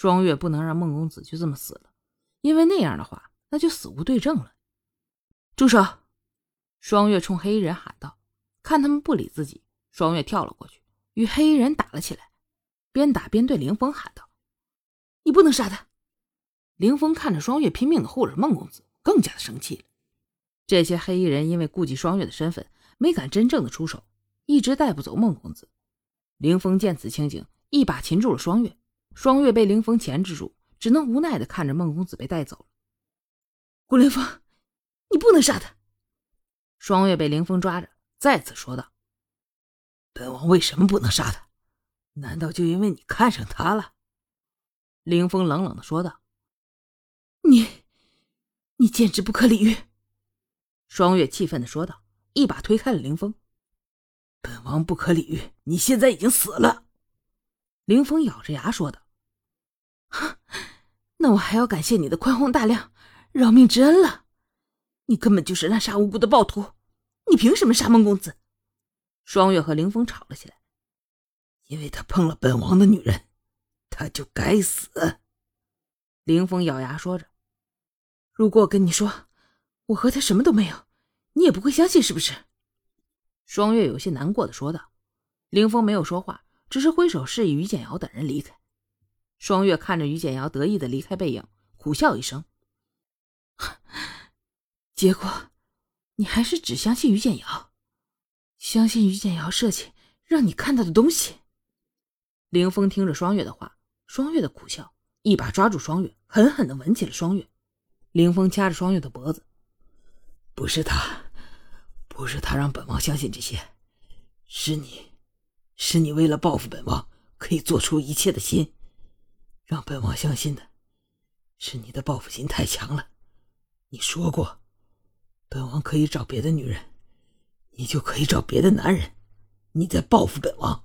双月不能让孟公子就这么死了，因为那样的话，那就死无对证了。住手！双月冲黑衣人喊道。看他们不理自己，双月跳了过去，与黑衣人打了起来，边打边对凌风喊道：“你不能杀他！”凌风看着双月拼命的护着孟公子，更加的生气了。这些黑衣人因为顾及双月的身份，没敢真正的出手，一直带不走孟公子。凌风见此情景，一把擒住了双月。双月被凌风钳制住，只能无奈的看着孟公子被带走了。顾凌风，你不能杀他！双月被凌风抓着，再次说道：“本王为什么不能杀他？难道就因为你看上他了？”凌风冷冷的说道。你，你简直不可理喻！双月气愤的说道，一把推开了凌风。本王不可理喻，你现在已经死了。凌风咬着牙说道：“那我还要感谢你的宽宏大量、饶命之恩了。你根本就是滥杀无辜的暴徒，你凭什么杀孟公子？”双月和凌风吵了起来。因为他碰了本王的女人，他就该死。凌风咬牙说着。如果我跟你说我和他什么都没有，你也不会相信，是不是？双月有些难过的说道。凌风没有说话，只是挥手示意于简瑶等人离开。双月看着于简瑶得意的离开背影，苦笑一声。结果，你还是只相信于简瑶，相信于简瑶设计让你看到的东西。凌风听着双月的话，双月的苦笑，一把抓住双月，狠狠的吻起了双月。凌风掐着双月的脖子，不是他，不是他让本王相信这些，是你，是你为了报复本王可以做出一切的心，让本王相信的，是你的报复心太强了。你说过，本王可以找别的女人，你就可以找别的男人，你在报复本王。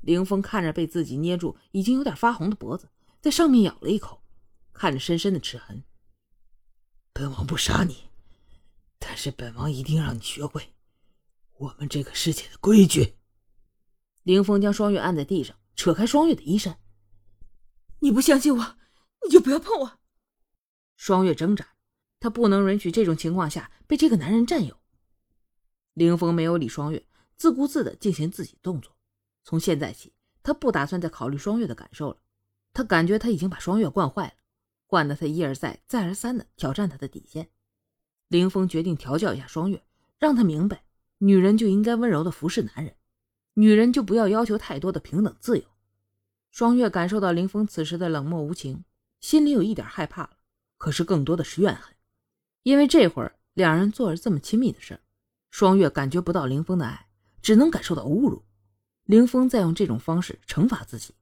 凌风看着被自己捏住已经有点发红的脖子，在上面咬了一口，看着深深的齿痕。本王不杀你，但是本王一定让你学会我们这个世界的规矩。凌风将双月按在地上，扯开双月的衣衫。你不相信我，你就不要碰我。双月挣扎，她不能允许这种情况下被这个男人占有。凌峰没有理双月，自顾自的进行自己动作。从现在起，他不打算再考虑双月的感受了。他感觉他已经把双月惯坏了。惯得他一而再、再而三的挑战他的底线。凌峰决定调教一下双月，让他明白，女人就应该温柔的服侍男人，女人就不要要求太多的平等自由。双月感受到凌风此时的冷漠无情，心里有一点害怕了，可是更多的是怨恨，因为这会儿两人做了这么亲密的事双月感觉不到凌风的爱，只能感受到侮辱。凌风在用这种方式惩罚自己，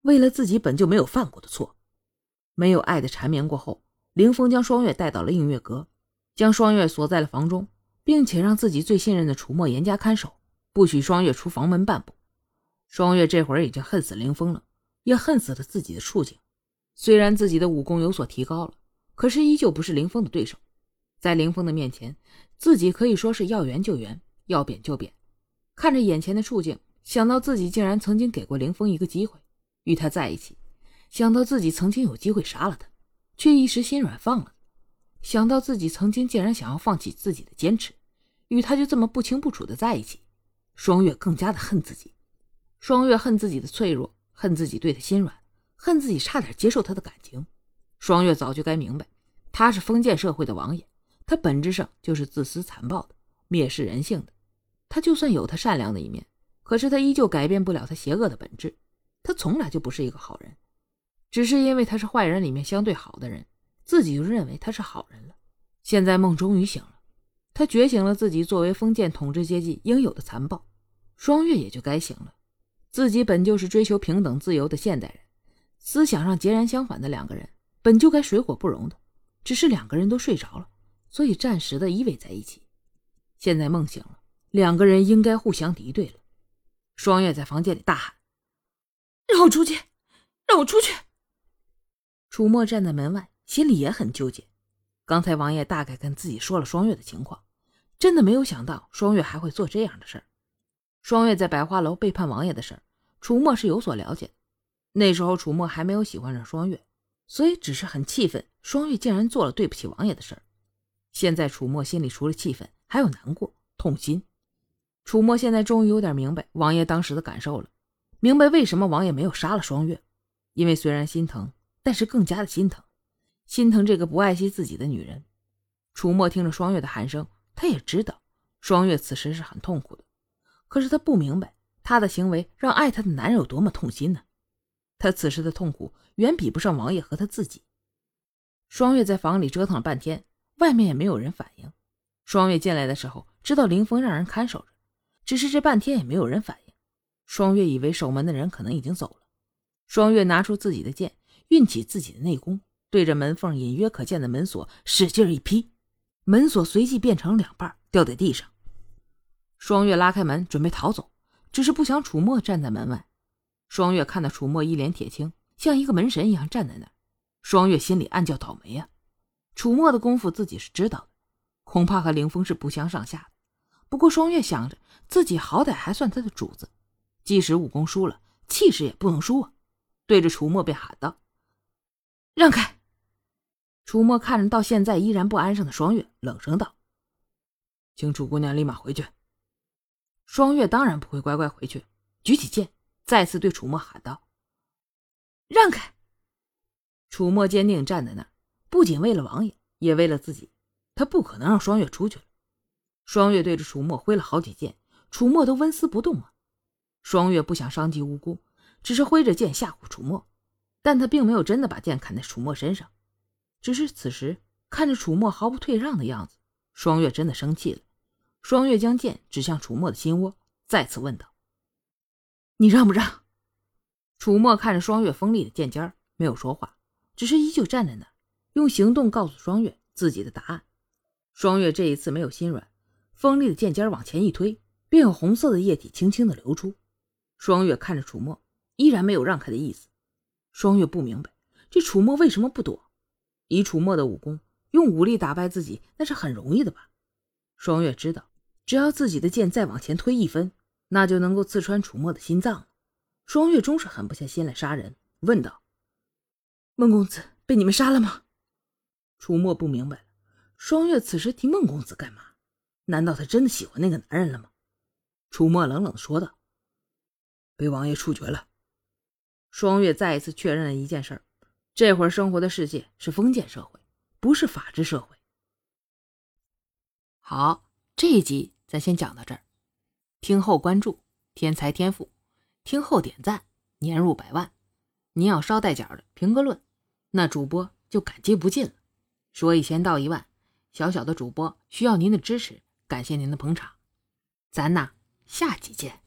为了自己本就没有犯过的错。没有爱的缠绵过后，凌风将双月带到了映月阁，将双月锁在了房中，并且让自己最信任的楚墨严加看守，不许双月出房门半步。双月这会儿已经恨死凌风了，也恨死了自己的处境。虽然自己的武功有所提高了，可是依旧不是凌峰的对手。在凌峰的面前，自己可以说是要圆就圆，要扁就扁。看着眼前的处境，想到自己竟然曾经给过凌峰一个机会，与他在一起。想到自己曾经有机会杀了他，却一时心软放了；想到自己曾经竟然想要放弃自己的坚持，与他就这么不清不楚的在一起，双月更加的恨自己。双月恨自己的脆弱，恨自己对他心软，恨自己差点接受他的感情。双月早就该明白，他是封建社会的王爷，他本质上就是自私残暴的，蔑视人性的。他就算有他善良的一面，可是他依旧改变不了他邪恶的本质。他从来就不是一个好人。只是因为他是坏人里面相对好的人，自己就认为他是好人了。现在梦终于醒了，他觉醒了自己作为封建统治阶级应有的残暴。双月也就该醒了，自己本就是追求平等自由的现代人，思想上截然相反的两个人本就该水火不容的，只是两个人都睡着了，所以暂时的依偎在一起。现在梦醒了，两个人应该互相敌对了。双月在房间里大喊：“让我出去！让我出去！”楚墨站在门外，心里也很纠结。刚才王爷大概跟自己说了双月的情况，真的没有想到双月还会做这样的事儿。双月在百花楼背叛王爷的事儿，楚墨是有所了解的。那时候楚墨还没有喜欢上双月，所以只是很气愤，双月竟然做了对不起王爷的事儿。现在楚墨心里除了气愤，还有难过、痛心。楚墨现在终于有点明白王爷当时的感受了，明白为什么王爷没有杀了双月，因为虽然心疼，但是更加的心疼，心疼这个不爱惜自己的女人。楚墨听着双月的喊声，他也知道双月此时是很痛苦的，可是他不明白他的行为让爱他的男人有多么痛心呢？他此时的痛苦远比不上王爷和他自己。双月在房里折腾了半天，外面也没有人反应。双月进来的时候，知道林峰让人看守着，只是这半天也没有人反应。双月以为守门的人可能已经走了。双月拿出自己的剑，运起自己的内功，对着门缝隐约可见的门锁使劲一劈，门锁随即变成两半，掉在地上。双月拉开门准备逃走，只是不想楚墨站在门外。双月看到楚墨一脸铁青，像一个门神一样站在那。双月心里暗叫倒霉呀！楚墨的功夫自己是知道的，恐怕和凌风是不相上下的。不过双月想着，自己好歹还算他的主子，即使武功输了，气势也不能输啊！对着楚墨便喊道：“让开！”楚墨看着到现在依然不安生的双月，冷声道：“请楚姑娘立马回去。”双月当然不会乖乖回去，举起剑。再次对楚墨喊道：“让开！”楚墨坚定站在那儿，不仅为了王爷，也为了自己。他不可能让双月出去了。双月对着楚墨挥了好几剑，楚墨都纹丝不动啊。双月不想伤及无辜，只是挥着剑吓唬楚墨，但他并没有真的把剑砍在楚墨身上。只是此时看着楚墨毫不退让的样子，双月真的生气了。双月将剑指向楚墨的心窝，再次问道。你让不让？楚墨看着双月锋利的剑尖没有说话，只是依旧站在那儿，用行动告诉双月自己的答案。双月这一次没有心软，锋利的剑尖往前一推，便有红色的液体轻轻的流出。双月看着楚墨，依然没有让开的意思。双月不明白，这楚墨为什么不躲？以楚墨的武功，用武力打败自己，那是很容易的吧？双月知道，只要自己的剑再往前推一分。那就能够刺穿楚墨的心脏了。双月终是狠不下心来杀人，问道：“孟公子被你们杀了吗？”楚墨不明白了，双月此时提孟公子干嘛？难道他真的喜欢那个男人了吗？楚墨冷冷说道：“被王爷处决了。”双月再一次确认了一件事：这会儿生活的世界是封建社会，不是法治社会。好，这一集咱先讲到这儿。听后关注，天才天赋；听后点赞，年入百万。您要捎带脚的评个论，那主播就感激不尽了。说一千道一万，小小的主播需要您的支持，感谢您的捧场。咱呐，下集见。